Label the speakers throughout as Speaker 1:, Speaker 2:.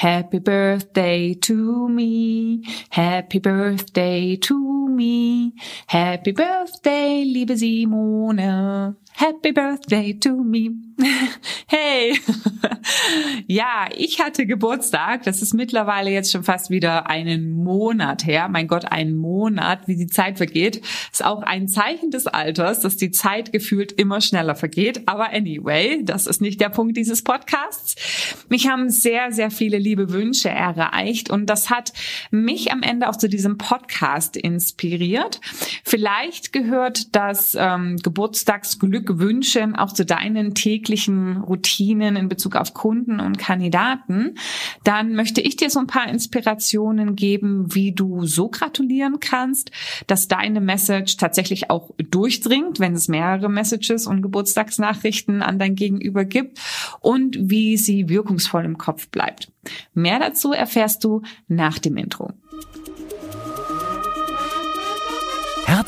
Speaker 1: Happy Birthday to me, Happy Birthday to me, Happy Birthday, liebe Simone, Happy Birthday to me. Hey, ja, ich hatte Geburtstag. Das ist mittlerweile jetzt schon fast wieder einen Monat her. Mein Gott, ein Monat, wie die Zeit vergeht. Ist auch ein Zeichen des Alters, dass die Zeit gefühlt immer schneller vergeht. Aber anyway, das ist nicht der Punkt dieses Podcasts. Mich haben sehr, sehr viele liebe Wünsche erreicht und das hat mich am Ende auch zu diesem Podcast inspiriert. Vielleicht gehört das ähm, Geburtstagsglückwünschen auch zu deinen täglichen Routinen in Bezug auf Kunden und Kandidaten. Dann möchte ich dir so ein paar Inspirationen geben, wie du so gratulieren kannst, dass deine Message tatsächlich auch durchdringt, wenn es mehrere Messages und Geburtstagsnachrichten an dein Gegenüber gibt und wie sie wirkungsvoll im Kopf bleibt. Mehr dazu erfährst du nach dem Intro.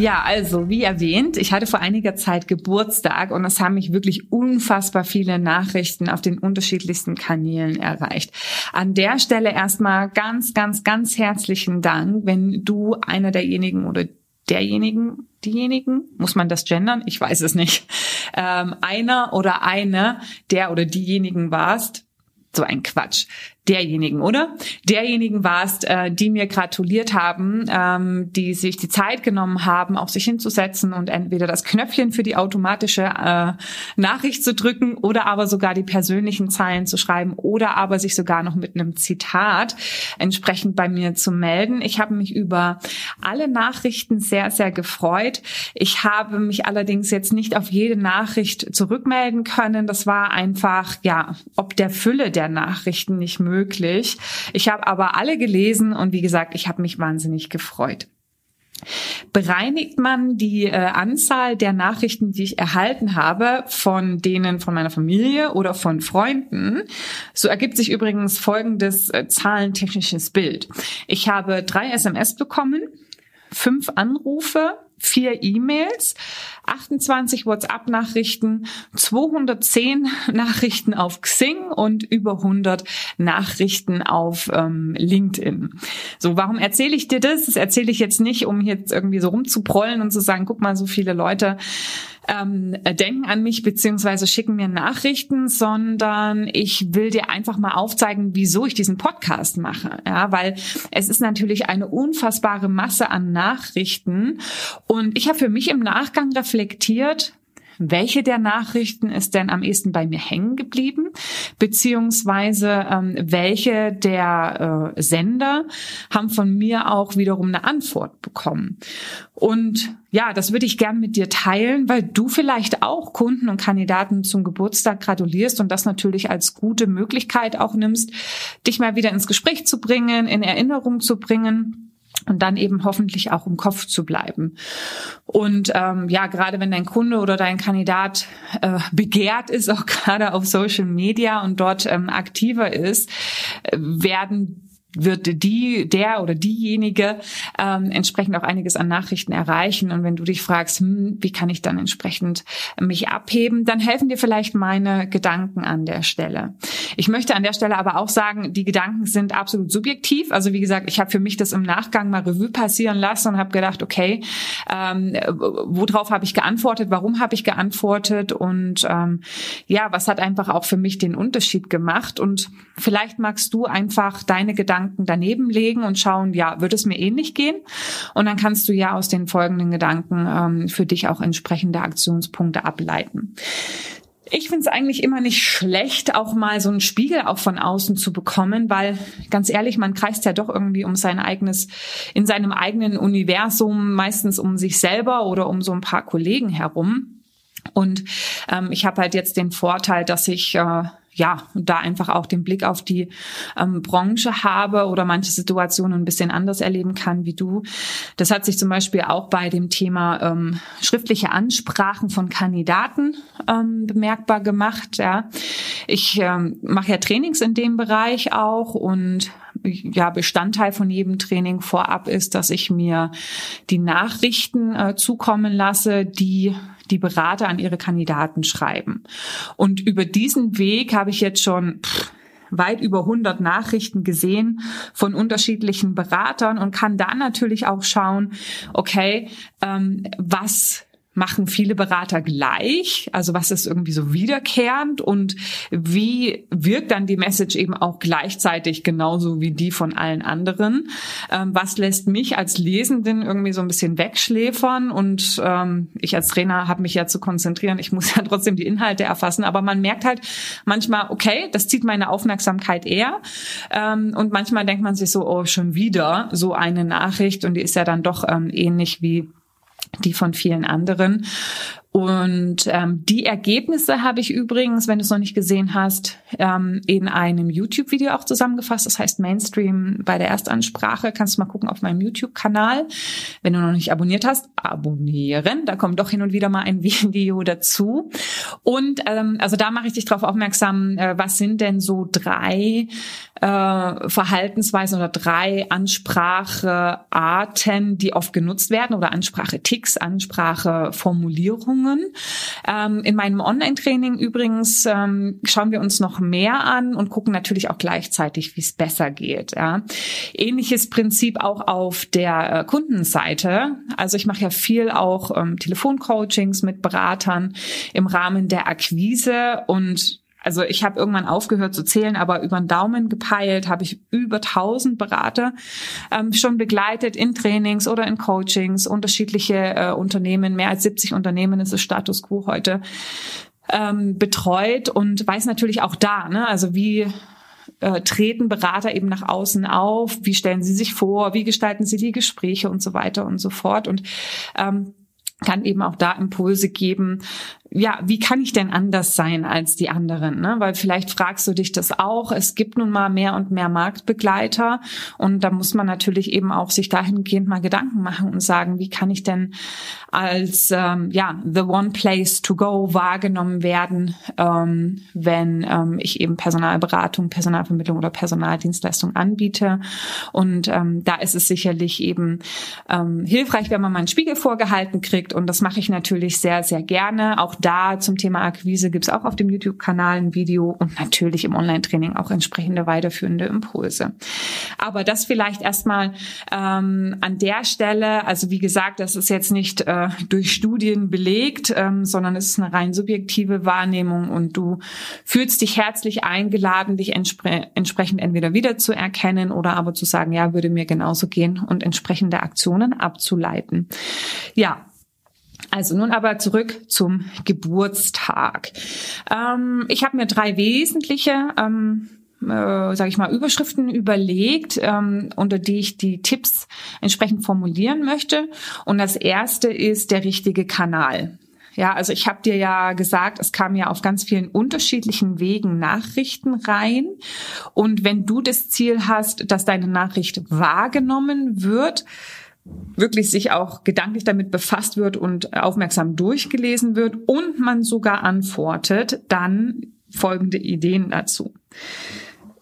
Speaker 1: Ja, also wie erwähnt, ich hatte vor einiger Zeit Geburtstag und es haben mich wirklich unfassbar viele Nachrichten auf den unterschiedlichsten Kanälen erreicht. An der Stelle erstmal ganz, ganz, ganz herzlichen Dank, wenn du einer derjenigen oder derjenigen, diejenigen, muss man das gendern? Ich weiß es nicht. Ähm, einer oder eine, der oder diejenigen warst. So ein Quatsch derjenigen, oder? Derjenigen warst, äh, die mir gratuliert haben, ähm, die sich die Zeit genommen haben, auch sich hinzusetzen und entweder das Knöpfchen für die automatische äh, Nachricht zu drücken oder aber sogar die persönlichen Zeilen zu schreiben oder aber sich sogar noch mit einem Zitat entsprechend bei mir zu melden. Ich habe mich über alle Nachrichten sehr, sehr gefreut. Ich habe mich allerdings jetzt nicht auf jede Nachricht zurückmelden können. Das war einfach, ja, ob der Fülle der Nachrichten nicht möglich möglich. Ich habe aber alle gelesen und wie gesagt, ich habe mich wahnsinnig gefreut. Bereinigt man die äh, Anzahl der Nachrichten, die ich erhalten habe, von denen von meiner Familie oder von Freunden, so ergibt sich übrigens folgendes äh, zahlentechnisches Bild. Ich habe drei SMS bekommen, fünf Anrufe, vier E-Mails, 28 WhatsApp-Nachrichten, 210 Nachrichten auf Xing und über 100 Nachrichten auf ähm, LinkedIn. So, warum erzähle ich dir das? Das erzähle ich jetzt nicht, um jetzt irgendwie so rumzuprollen und zu sagen, guck mal, so viele Leute ähm, denken an mich beziehungsweise schicken mir Nachrichten, sondern ich will dir einfach mal aufzeigen, wieso ich diesen Podcast mache. Ja, weil es ist natürlich eine unfassbare Masse an Nachrichten und ich habe für mich im Nachgang reflektiert, welche der Nachrichten ist denn am ehesten bei mir hängen geblieben, beziehungsweise ähm, welche der äh, Sender haben von mir auch wiederum eine Antwort bekommen. Und ja, das würde ich gern mit dir teilen, weil du vielleicht auch Kunden und Kandidaten zum Geburtstag gratulierst und das natürlich als gute Möglichkeit auch nimmst, dich mal wieder ins Gespräch zu bringen, in Erinnerung zu bringen und dann eben hoffentlich auch im Kopf zu bleiben. Und ähm, ja, gerade wenn dein Kunde oder dein Kandidat äh, begehrt ist, auch gerade auf Social Media und dort ähm, aktiver ist, äh, werden wird die, der oder diejenige ähm, entsprechend auch einiges an Nachrichten erreichen. Und wenn du dich fragst, hm, wie kann ich dann entsprechend mich abheben, dann helfen dir vielleicht meine Gedanken an der Stelle. Ich möchte an der Stelle aber auch sagen, die Gedanken sind absolut subjektiv. Also wie gesagt, ich habe für mich das im Nachgang mal Revue passieren lassen und habe gedacht, okay, ähm, worauf habe ich geantwortet, warum habe ich geantwortet und ähm, ja, was hat einfach auch für mich den Unterschied gemacht. Und vielleicht magst du einfach deine Gedanken Gedanken daneben legen und schauen, ja, wird es mir ähnlich gehen? Und dann kannst du ja aus den folgenden Gedanken ähm, für dich auch entsprechende Aktionspunkte ableiten. Ich finde es eigentlich immer nicht schlecht, auch mal so einen Spiegel auch von außen zu bekommen, weil ganz ehrlich, man kreist ja doch irgendwie um sein eigenes, in seinem eigenen Universum, meistens um sich selber oder um so ein paar Kollegen herum. Und ähm, ich habe halt jetzt den Vorteil, dass ich äh, ja, da einfach auch den Blick auf die ähm, Branche habe oder manche Situationen ein bisschen anders erleben kann wie du. Das hat sich zum Beispiel auch bei dem Thema ähm, schriftliche Ansprachen von Kandidaten ähm, bemerkbar gemacht. Ja. Ich ähm, mache ja Trainings in dem Bereich auch und ja, Bestandteil von jedem Training vorab ist, dass ich mir die Nachrichten äh, zukommen lasse, die die Berater an ihre Kandidaten schreiben. Und über diesen Weg habe ich jetzt schon pff, weit über 100 Nachrichten gesehen von unterschiedlichen Beratern und kann dann natürlich auch schauen, okay, ähm, was machen viele Berater gleich? Also was ist irgendwie so wiederkehrend und wie wirkt dann die Message eben auch gleichzeitig genauso wie die von allen anderen? Ähm, was lässt mich als Lesenden irgendwie so ein bisschen wegschläfern und ähm, ich als Trainer habe mich ja zu konzentrieren. Ich muss ja trotzdem die Inhalte erfassen, aber man merkt halt manchmal, okay, das zieht meine Aufmerksamkeit eher ähm, und manchmal denkt man sich so, oh, schon wieder so eine Nachricht und die ist ja dann doch ähm, ähnlich wie die von vielen anderen. Und ähm, die Ergebnisse habe ich übrigens, wenn du es noch nicht gesehen hast, ähm, in einem YouTube-Video auch zusammengefasst. Das heißt Mainstream bei der Erstansprache. Kannst du mal gucken auf meinem YouTube-Kanal. Wenn du noch nicht abonniert hast, abonnieren. Da kommt doch hin und wieder mal ein Video dazu. Und ähm, also da mache ich dich darauf aufmerksam, äh, was sind denn so drei äh, Verhaltensweisen oder drei Ansprachearten, die oft genutzt werden oder Ansprache-Ticks, Anspracheformulierungen. Ähm, in meinem Online-Training übrigens ähm, schauen wir uns noch mehr an und gucken natürlich auch gleichzeitig, wie es besser geht. Ja. Ähnliches Prinzip auch auf der äh, Kundenseite. Also ich mache ja viel auch ähm, Telefoncoachings mit Beratern im Rahmen der Akquise und also ich habe irgendwann aufgehört zu zählen, aber über den Daumen gepeilt habe ich über 1000 Berater ähm, schon begleitet in Trainings oder in Coachings, unterschiedliche äh, Unternehmen, mehr als 70 Unternehmen ist es Status quo heute, ähm, betreut und weiß natürlich auch da, ne, also wie äh, treten Berater eben nach außen auf, wie stellen sie sich vor, wie gestalten sie die Gespräche und so weiter und so fort. Und ähm, kann eben auch da Impulse geben, ja, wie kann ich denn anders sein als die anderen? Ne? Weil vielleicht fragst du dich das auch. Es gibt nun mal mehr und mehr Marktbegleiter und da muss man natürlich eben auch sich dahingehend mal Gedanken machen und sagen, wie kann ich denn als ähm, ja the one place to go wahrgenommen werden, ähm, wenn ähm, ich eben Personalberatung, Personalvermittlung oder Personaldienstleistung anbiete. Und ähm, da ist es sicherlich eben ähm, hilfreich, wenn man mal einen Spiegel vorgehalten kriegt und das mache ich natürlich sehr, sehr gerne. Auch da zum Thema Akquise gibt's auch auf dem YouTube-Kanal ein Video und natürlich im Online-Training auch entsprechende weiterführende Impulse. Aber das vielleicht erstmal ähm, an der Stelle, also wie gesagt, das ist jetzt nicht äh, durch Studien belegt, ähm, sondern es ist eine rein subjektive Wahrnehmung und du fühlst dich herzlich eingeladen, dich entspre entsprechend entweder wiederzuerkennen oder aber zu sagen, ja, würde mir genauso gehen und entsprechende Aktionen abzuleiten. Ja, also nun aber zurück zum Geburtstag. Ähm, ich habe mir drei wesentliche ähm, äh, sage ich mal, Überschriften überlegt, ähm, unter die ich die Tipps entsprechend formulieren möchte. Und das erste ist der richtige Kanal. Ja, also ich habe dir ja gesagt, es kamen ja auf ganz vielen unterschiedlichen Wegen Nachrichten rein. Und wenn du das Ziel hast, dass deine Nachricht wahrgenommen wird, wirklich sich auch gedanklich damit befasst wird und aufmerksam durchgelesen wird und man sogar antwortet, dann folgende Ideen dazu.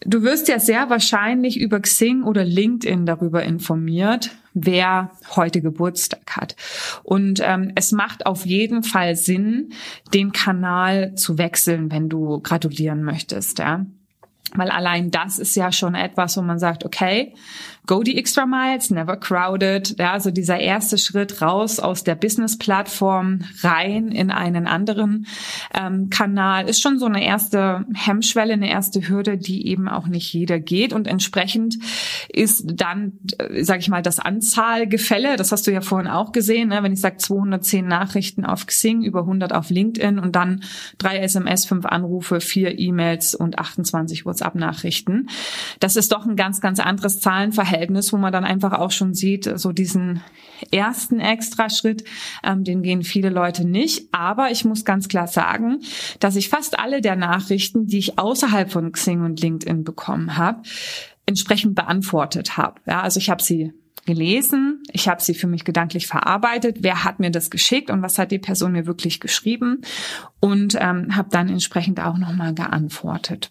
Speaker 1: Du wirst ja sehr wahrscheinlich über Xing oder LinkedIn darüber informiert, wer heute Geburtstag hat. Und ähm, es macht auf jeden Fall Sinn, den Kanal zu wechseln, wenn du gratulieren möchtest. Ja? Weil allein das ist ja schon etwas, wo man sagt, okay, go the extra miles, never crowded. Ja, also dieser erste Schritt raus aus der Business-Plattform rein in einen anderen ähm, Kanal ist schon so eine erste Hemmschwelle, eine erste Hürde, die eben auch nicht jeder geht. Und entsprechend ist dann, äh, sage ich mal, das Anzahlgefälle, das hast du ja vorhin auch gesehen, ne? wenn ich sage 210 Nachrichten auf Xing, über 100 auf LinkedIn und dann drei SMS, fünf Anrufe, vier E-Mails und 28 WhatsApp-Nachrichten. Das ist doch ein ganz, ganz anderes Zahlenverhältnis Verhältnis, wo man dann einfach auch schon sieht, so diesen ersten Extraschritt, ähm, den gehen viele Leute nicht. Aber ich muss ganz klar sagen, dass ich fast alle der Nachrichten, die ich außerhalb von Xing und LinkedIn bekommen habe, entsprechend beantwortet habe. Ja, also ich habe sie gelesen, ich habe sie für mich gedanklich verarbeitet, wer hat mir das geschickt und was hat die Person mir wirklich geschrieben und ähm, habe dann entsprechend auch nochmal geantwortet.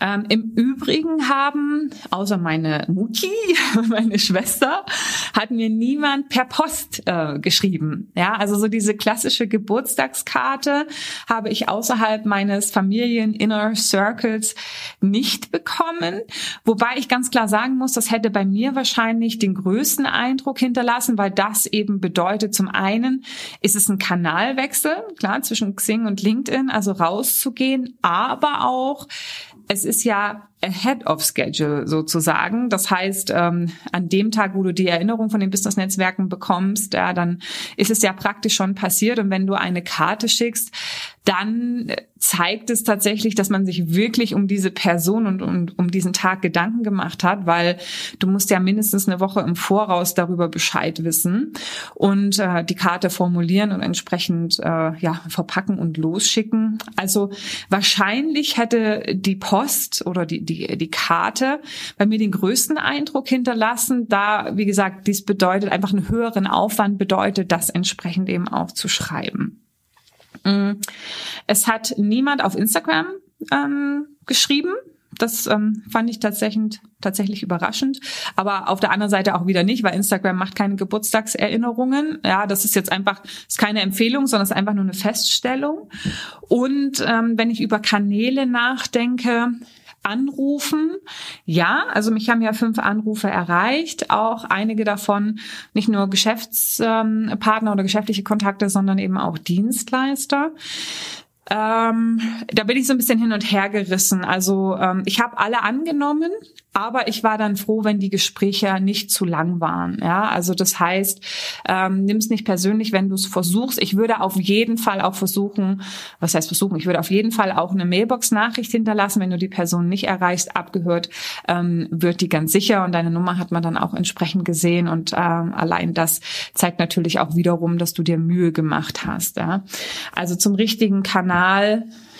Speaker 1: Ähm, Im Übrigen haben, außer meine Mutti, meine Schwester, hat mir niemand per Post äh, geschrieben. Ja, also so diese klassische Geburtstagskarte habe ich außerhalb meines Familien-Inner Circles nicht bekommen. Wobei ich ganz klar sagen muss, das hätte bei mir wahrscheinlich den größten Eindruck hinterlassen, weil das eben bedeutet, zum einen ist es ein Kanalwechsel, klar, zwischen Xing und LinkedIn, also rauszugehen, aber auch es ist ja ahead of schedule sozusagen. Das heißt, ähm, an dem Tag, wo du die Erinnerung von den Business-Netzwerken bekommst, ja, dann ist es ja praktisch schon passiert. Und wenn du eine Karte schickst, dann zeigt es tatsächlich, dass man sich wirklich um diese Person und um, um diesen Tag Gedanken gemacht hat, weil du musst ja mindestens eine Woche im Voraus darüber Bescheid wissen und äh, die Karte formulieren und entsprechend äh, ja verpacken und losschicken. Also wahrscheinlich hätte die Post oder die, die, die Karte bei mir den größten Eindruck hinterlassen, da, wie gesagt, dies bedeutet einfach einen höheren Aufwand bedeutet, das entsprechend eben auch zu schreiben. Mm. Es hat niemand auf Instagram ähm, geschrieben. Das ähm, fand ich tatsächlich, tatsächlich überraschend. Aber auf der anderen Seite auch wieder nicht, weil Instagram macht keine Geburtstagserinnerungen. Ja, das ist jetzt einfach, ist keine Empfehlung, sondern ist einfach nur eine Feststellung. Und ähm, wenn ich über Kanäle nachdenke, Anrufen. Ja, also mich haben ja fünf Anrufe erreicht, auch einige davon nicht nur Geschäftspartner oder geschäftliche Kontakte, sondern eben auch Dienstleister. Ähm, da bin ich so ein bisschen hin und her gerissen. Also ähm, ich habe alle angenommen, aber ich war dann froh, wenn die Gespräche nicht zu lang waren. Ja, also das heißt, ähm, nimm es nicht persönlich, wenn du es versuchst. Ich würde auf jeden Fall auch versuchen, was heißt versuchen? Ich würde auf jeden Fall auch eine Mailbox-Nachricht hinterlassen, wenn du die Person nicht erreichst, abgehört, ähm, wird die ganz sicher und deine Nummer hat man dann auch entsprechend gesehen und ähm, allein das zeigt natürlich auch wiederum, dass du dir Mühe gemacht hast. Ja? Also zum richtigen Kanal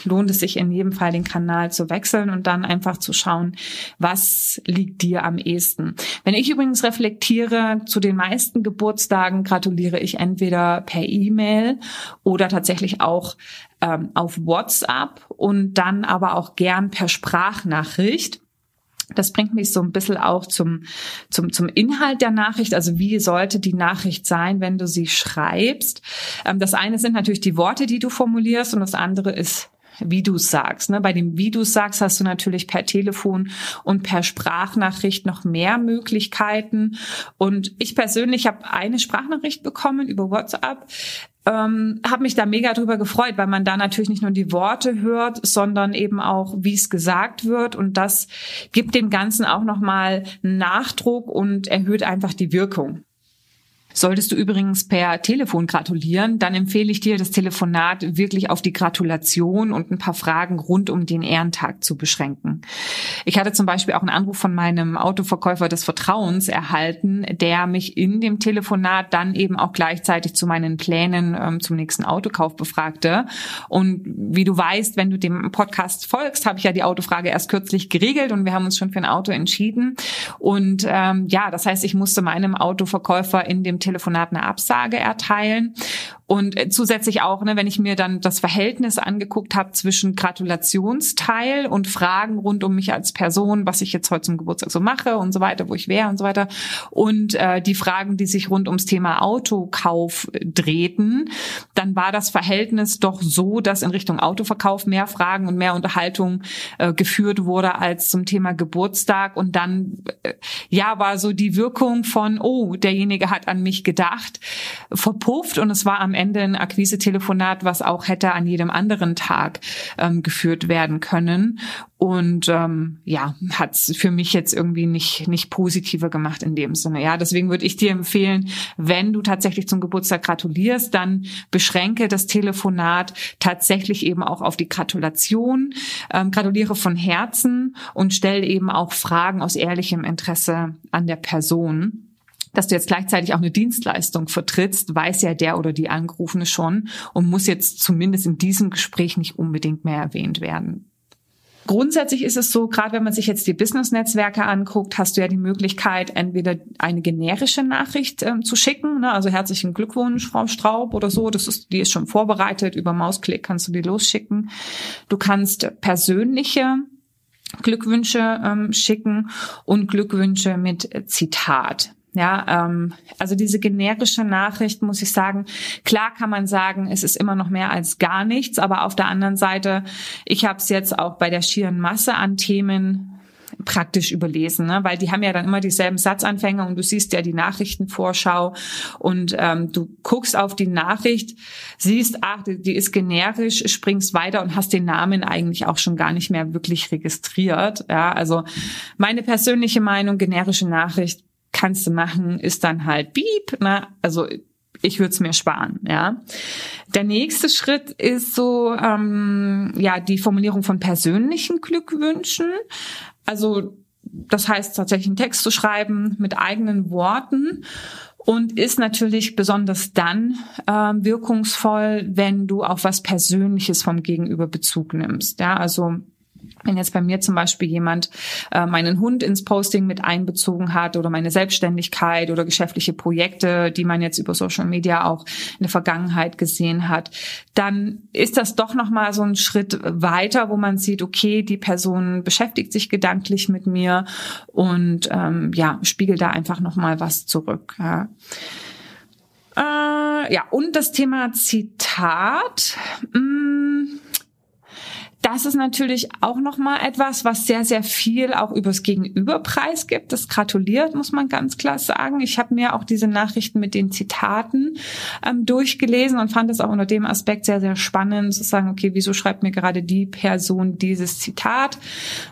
Speaker 1: lohnt es sich in jedem Fall, den Kanal zu wechseln und dann einfach zu schauen, was liegt dir am ehesten. Wenn ich übrigens reflektiere, zu den meisten Geburtstagen gratuliere ich entweder per E-Mail oder tatsächlich auch ähm, auf WhatsApp und dann aber auch gern per Sprachnachricht. Das bringt mich so ein bisschen auch zum, zum, zum Inhalt der Nachricht. Also wie sollte die Nachricht sein, wenn du sie schreibst? Ähm, das eine sind natürlich die Worte, die du formulierst und das andere ist wie du sagst. Ne? Bei dem wie du sagst hast du natürlich per Telefon und per Sprachnachricht noch mehr Möglichkeiten. Und ich persönlich habe eine Sprachnachricht bekommen über WhatsApp. Ähm, habe mich da mega drüber gefreut, weil man da natürlich nicht nur die Worte hört, sondern eben auch, wie es gesagt wird. Und das gibt dem Ganzen auch nochmal Nachdruck und erhöht einfach die Wirkung. Solltest du übrigens per Telefon gratulieren, dann empfehle ich dir, das Telefonat wirklich auf die Gratulation und ein paar Fragen rund um den Ehrentag zu beschränken. Ich hatte zum Beispiel auch einen Anruf von meinem Autoverkäufer des Vertrauens erhalten, der mich in dem Telefonat dann eben auch gleichzeitig zu meinen Plänen ähm, zum nächsten Autokauf befragte. Und wie du weißt, wenn du dem Podcast folgst, habe ich ja die Autofrage erst kürzlich geregelt und wir haben uns schon für ein Auto entschieden. Und ähm, ja, das heißt, ich musste meinem Autoverkäufer in dem Telefonat eine Absage erteilen. Und äh, zusätzlich auch, ne, wenn ich mir dann das Verhältnis angeguckt habe zwischen Gratulationsteil und Fragen rund um mich als Person, was ich jetzt heute zum Geburtstag so mache und so weiter, wo ich wäre und so weiter, und äh, die Fragen, die sich rund ums Thema Autokauf drehten, dann war das Verhältnis doch so, dass in Richtung Autoverkauf mehr Fragen und mehr Unterhaltung äh, geführt wurde als zum Thema Geburtstag. Und dann, äh, ja, war so die Wirkung von, oh, derjenige hat an mich nicht gedacht, verpufft. Und es war am Ende ein Akquise-Telefonat, was auch hätte an jedem anderen Tag ähm, geführt werden können. Und ähm, ja, hat es für mich jetzt irgendwie nicht nicht positiver gemacht in dem Sinne. Ja, deswegen würde ich dir empfehlen, wenn du tatsächlich zum Geburtstag gratulierst, dann beschränke das Telefonat tatsächlich eben auch auf die Gratulation, ähm, gratuliere von Herzen und stell eben auch Fragen aus ehrlichem Interesse an der Person dass du jetzt gleichzeitig auch eine Dienstleistung vertrittst, weiß ja der oder die Angerufene schon und muss jetzt zumindest in diesem Gespräch nicht unbedingt mehr erwähnt werden. Grundsätzlich ist es so, gerade wenn man sich jetzt die Business-Netzwerke anguckt, hast du ja die Möglichkeit, entweder eine generische Nachricht ähm, zu schicken, ne? also herzlichen Glückwunsch, Frau Straub oder so, das ist, die ist schon vorbereitet, über Mausklick kannst du die losschicken. Du kannst persönliche Glückwünsche ähm, schicken und Glückwünsche mit Zitat. Ja, ähm, also diese generische Nachricht muss ich sagen, klar kann man sagen, es ist immer noch mehr als gar nichts, aber auf der anderen Seite, ich habe es jetzt auch bei der schieren Masse an Themen praktisch überlesen, ne? weil die haben ja dann immer dieselben Satzanfänge und du siehst ja die Nachrichtenvorschau und ähm, du guckst auf die Nachricht, siehst, ach, die, ist generisch, springst weiter und hast den Namen eigentlich auch schon gar nicht mehr wirklich registriert. Ja, also meine persönliche Meinung, generische Nachricht kannst du machen, ist dann halt Beep, ne? Also ich würde es mir sparen, ja. Der nächste Schritt ist so, ähm, ja, die Formulierung von persönlichen Glückwünschen. Also das heißt tatsächlich einen Text zu schreiben mit eigenen Worten und ist natürlich besonders dann äh, wirkungsvoll, wenn du auf was Persönliches vom Gegenüber Bezug nimmst. Ja, also wenn jetzt bei mir zum Beispiel jemand äh, meinen Hund ins Posting mit einbezogen hat oder meine Selbstständigkeit oder geschäftliche Projekte, die man jetzt über Social Media auch in der Vergangenheit gesehen hat, dann ist das doch noch mal so ein Schritt weiter, wo man sieht, okay, die Person beschäftigt sich gedanklich mit mir und ähm, ja spiegelt da einfach noch mal was zurück. Ja. Äh, ja und das Thema Zitat. Mh, mm, das ist natürlich auch nochmal etwas, was sehr, sehr viel auch übers Gegenüberpreis gibt. Das gratuliert, muss man ganz klar sagen. Ich habe mir auch diese Nachrichten mit den Zitaten ähm, durchgelesen und fand es auch unter dem Aspekt sehr, sehr spannend zu sagen, okay, wieso schreibt mir gerade die Person dieses Zitat?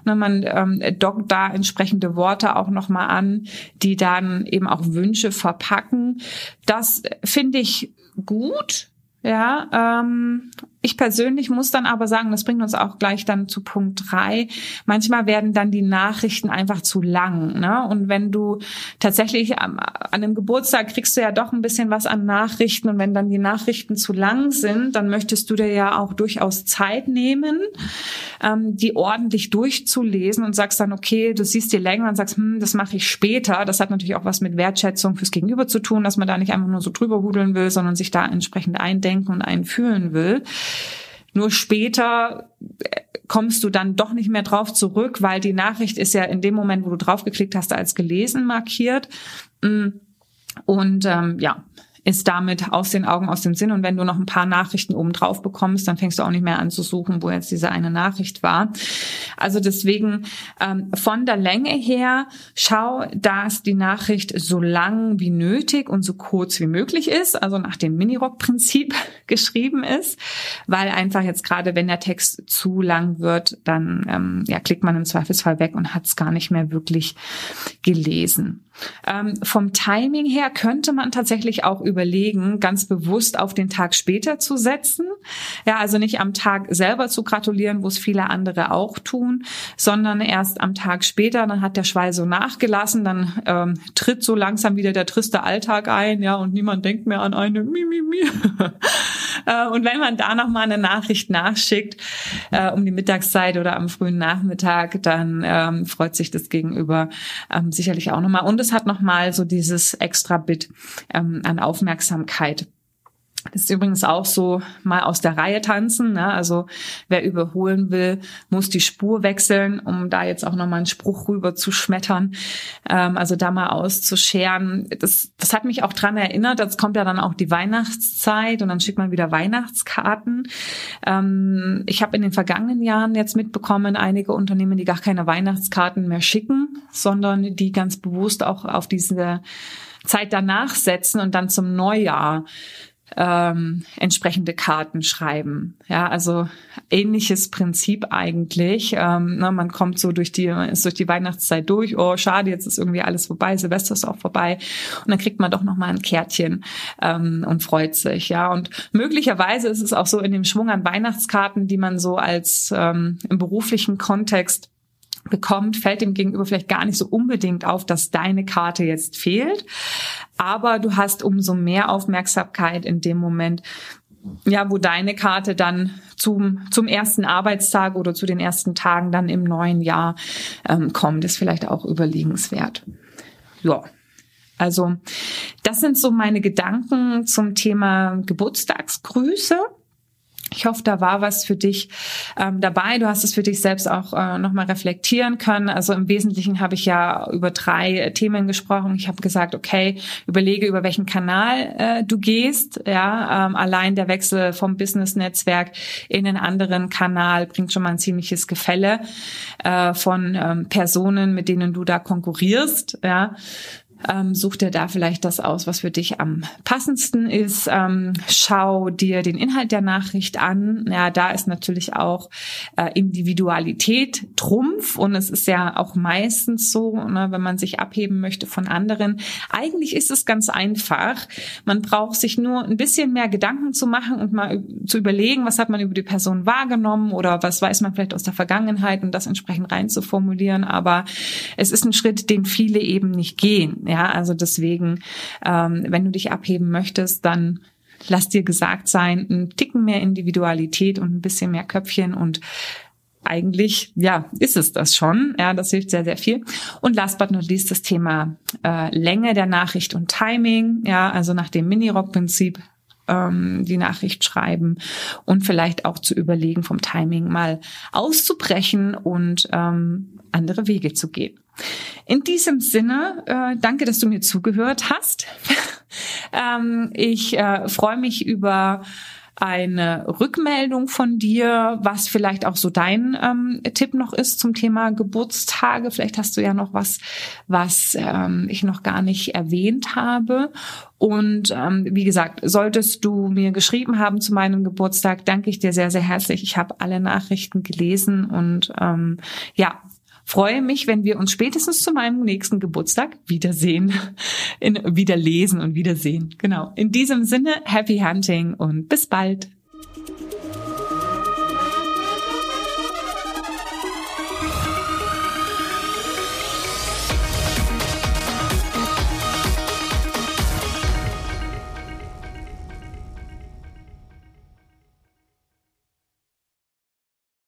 Speaker 1: Und man ähm, dockt da entsprechende Worte auch nochmal an, die dann eben auch Wünsche verpacken. Das finde ich gut. Ja, ähm, ich persönlich muss dann aber sagen, das bringt uns auch gleich dann zu Punkt drei. Manchmal werden dann die Nachrichten einfach zu lang. Ne? Und wenn du tatsächlich an einem Geburtstag kriegst du ja doch ein bisschen was an Nachrichten. Und wenn dann die Nachrichten zu lang sind, dann möchtest du dir ja auch durchaus Zeit nehmen, ähm, die ordentlich durchzulesen und sagst dann, okay, du siehst die Länge und sagst, hm, das mache ich später. Das hat natürlich auch was mit Wertschätzung fürs Gegenüber zu tun, dass man da nicht einfach nur so drüber hudeln will, sondern sich da entsprechend eindenken und einfühlen will. Nur später äh, kommst du dann doch nicht mehr drauf zurück, weil die Nachricht ist ja in dem Moment, wo du draufgeklickt hast, als gelesen markiert. Mm. Und ähm, ja, ist damit aus den Augen, aus dem Sinn. Und wenn du noch ein paar Nachrichten oben drauf bekommst, dann fängst du auch nicht mehr an zu suchen, wo jetzt diese eine Nachricht war. Also deswegen ähm, von der Länge her, schau, dass die Nachricht so lang wie nötig und so kurz wie möglich ist, also nach dem Minirock-Prinzip geschrieben ist, weil einfach jetzt gerade, wenn der Text zu lang wird, dann ähm, ja, klickt man im Zweifelsfall weg und hat es gar nicht mehr wirklich gelesen. Ähm, vom Timing her könnte man tatsächlich auch überlegen, ganz bewusst auf den Tag später zu setzen. Ja, also nicht am Tag selber zu gratulieren, wo es viele andere auch tun, sondern erst am Tag später. Dann hat der Schwall so nachgelassen, dann ähm, tritt so langsam wieder der triste Alltag ein, ja, und niemand denkt mehr an eine Mi, Mi, Mi. Äh, und wenn man da nochmal eine Nachricht nachschickt, äh, um die Mittagszeit oder am frühen Nachmittag, dann ähm, freut sich das Gegenüber ähm, sicherlich auch nochmal. Und es hat nochmal so dieses extra Bit ähm, an Aufmerksamkeit. Das ist übrigens auch so mal aus der Reihe tanzen. Ne? Also wer überholen will, muss die Spur wechseln, um da jetzt auch nochmal einen Spruch rüber zu schmettern. Ähm, also da mal auszuscheren. Das, das hat mich auch dran erinnert. Jetzt kommt ja dann auch die Weihnachtszeit und dann schickt man wieder Weihnachtskarten. Ähm, ich habe in den vergangenen Jahren jetzt mitbekommen, einige Unternehmen, die gar keine Weihnachtskarten mehr schicken, sondern die ganz bewusst auch auf diese Zeit danach setzen und dann zum Neujahr ähm, entsprechende Karten schreiben. Ja, also ähnliches Prinzip eigentlich. Ähm, ne, man kommt so durch die, ist durch die Weihnachtszeit durch. Oh, schade, jetzt ist irgendwie alles vorbei. Silvester ist auch vorbei. Und dann kriegt man doch noch mal ein Kärtchen ähm, und freut sich. Ja, und möglicherweise ist es auch so in dem Schwung an Weihnachtskarten, die man so als ähm, im beruflichen Kontext bekommt, fällt dem Gegenüber vielleicht gar nicht so unbedingt auf, dass deine Karte jetzt fehlt. Aber du hast umso mehr Aufmerksamkeit in dem Moment, ja, wo deine Karte dann zum, zum ersten Arbeitstag oder zu den ersten Tagen dann im neuen Jahr ähm, kommt, ist vielleicht auch überlegenswert. Ja. Also, das sind so meine Gedanken zum Thema Geburtstagsgrüße. Ich hoffe, da war was für dich ähm, dabei. Du hast es für dich selbst auch äh, nochmal reflektieren können. Also im Wesentlichen habe ich ja über drei äh, Themen gesprochen. Ich habe gesagt, okay, überlege, über welchen Kanal äh, du gehst. Ja, ähm, allein der Wechsel vom Business-Netzwerk in einen anderen Kanal bringt schon mal ein ziemliches Gefälle äh, von ähm, Personen, mit denen du da konkurrierst. Ja, ähm, such dir da vielleicht das aus, was für dich am passendsten ist. Ähm, schau dir den Inhalt der Nachricht an. Ja, da ist natürlich auch äh, Individualität Trumpf und es ist ja auch meistens so, ne, wenn man sich abheben möchte von anderen. Eigentlich ist es ganz einfach. Man braucht sich nur ein bisschen mehr Gedanken zu machen und mal zu überlegen, was hat man über die Person wahrgenommen oder was weiß man vielleicht aus der Vergangenheit und das entsprechend rein zu formulieren. Aber es ist ein Schritt, den viele eben nicht gehen. Ja, also deswegen, ähm, wenn du dich abheben möchtest, dann lass dir gesagt sein, ein Ticken mehr Individualität und ein bisschen mehr Köpfchen und eigentlich, ja, ist es das schon. Ja, das hilft sehr, sehr viel. Und last but not least das Thema äh, Länge der Nachricht und Timing. Ja, also nach dem Mini-Rock-Prinzip ähm, die Nachricht schreiben und vielleicht auch zu überlegen, vom Timing mal auszubrechen und ähm, andere Wege zu gehen. In diesem Sinne, äh, danke, dass du mir zugehört hast. ähm, ich äh, freue mich über eine Rückmeldung von dir, was vielleicht auch so dein ähm, Tipp noch ist zum Thema Geburtstage. Vielleicht hast du ja noch was, was ähm, ich noch gar nicht erwähnt habe. Und ähm, wie gesagt, solltest du mir geschrieben haben zu meinem Geburtstag, danke ich dir sehr, sehr herzlich. Ich habe alle Nachrichten gelesen und ähm, ja, freue mich, wenn wir uns spätestens zu meinem nächsten Geburtstag wiedersehen, in, wieder lesen und wiedersehen. Genau. In diesem Sinne, happy hunting und bis bald.